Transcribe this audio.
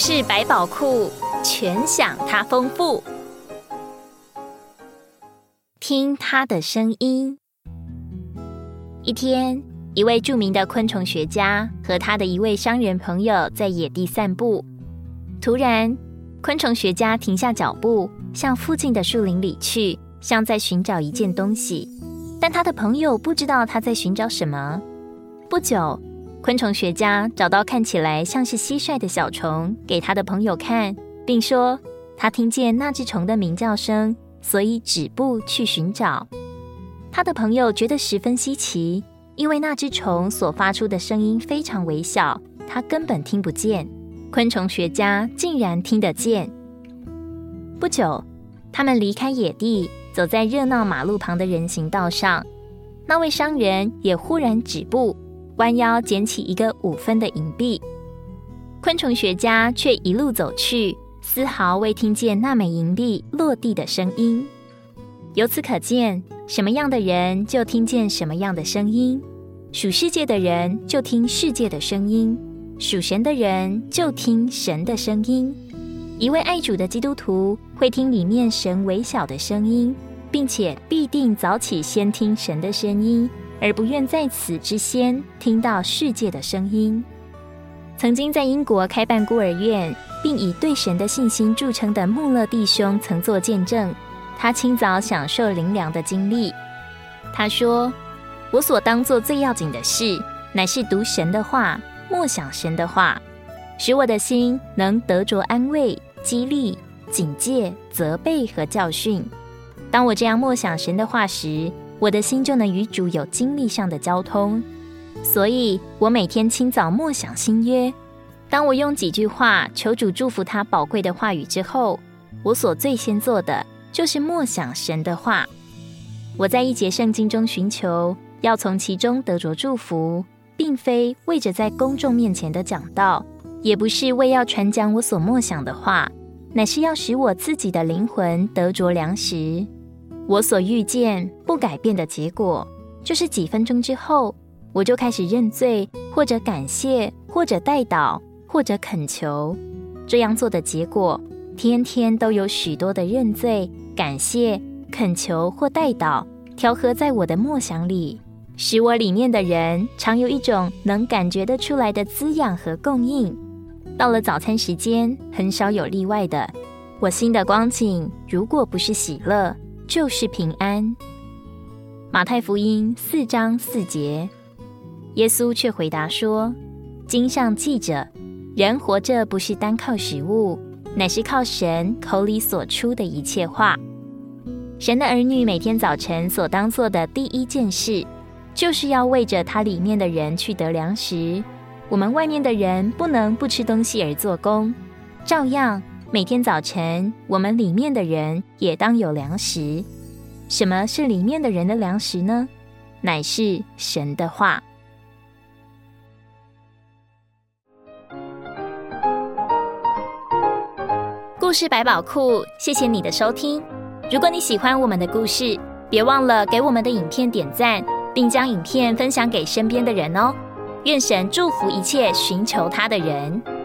事百宝库全享它丰富，听它的声音。一天，一位著名的昆虫学家和他的一位商人朋友在野地散步。突然，昆虫学家停下脚步，向附近的树林里去，像在寻找一件东西。但他的朋友不知道他在寻找什么。不久。昆虫学家找到看起来像是蟋蟀的小虫，给他的朋友看，并说他听见那只虫的鸣叫声，所以止步去寻找。他的朋友觉得十分稀奇，因为那只虫所发出的声音非常微小，他根本听不见。昆虫学家竟然听得见。不久，他们离开野地，走在热闹马路旁的人行道上，那位商人也忽然止步。弯腰捡起一个五分的银币，昆虫学家却一路走去，丝毫未听见那枚银币落地的声音。由此可见，什么样的人就听见什么样的声音。属世界的人就听世界的声音，属神的人就听神的声音。一位爱主的基督徒会听里面神微小的声音，并且必定早起先听神的声音。而不愿在此之先听到世界的声音。曾经在英国开办孤儿院，并以对神的信心著称的穆勒弟兄曾作见证，他清早享受灵粮的经历。他说：“我所当做最要紧的事，乃是读神的话，默想神的话，使我的心能得着安慰、激励、警戒、责备和教训。当我这样默想神的话时，”我的心就能与主有经历上的交通，所以我每天清早默想新约。当我用几句话求主祝福他宝贵的话语之后，我所最先做的就是默想神的话。我在一节圣经中寻求，要从其中得着祝福，并非为着在公众面前的讲道，也不是为要传讲我所默想的话，乃是要使我自己的灵魂得着粮食。我所遇见不改变的结果，就是几分钟之后，我就开始认罪，或者感谢，或者代祷，或者恳求。这样做的结果，天天都有许多的认罪、感谢、恳求或代祷调和在我的默想里，使我里面的人常有一种能感觉得出来的滋养和供应。到了早餐时间，很少有例外的，我心的光景，如果不是喜乐。就是平安。马太福音四章四节，耶稣却回答说：“经上记着，人活着不是单靠食物，乃是靠神口里所出的一切话。神的儿女每天早晨所当做的第一件事，就是要为着他里面的人去得粮食。我们外面的人不能不吃东西而做工，照样。”每天早晨，我们里面的人也当有粮食。什么是里面的人的粮食呢？乃是神的话。故事百宝库，谢谢你的收听。如果你喜欢我们的故事，别忘了给我们的影片点赞，并将影片分享给身边的人哦。愿神祝福一切寻求他的人。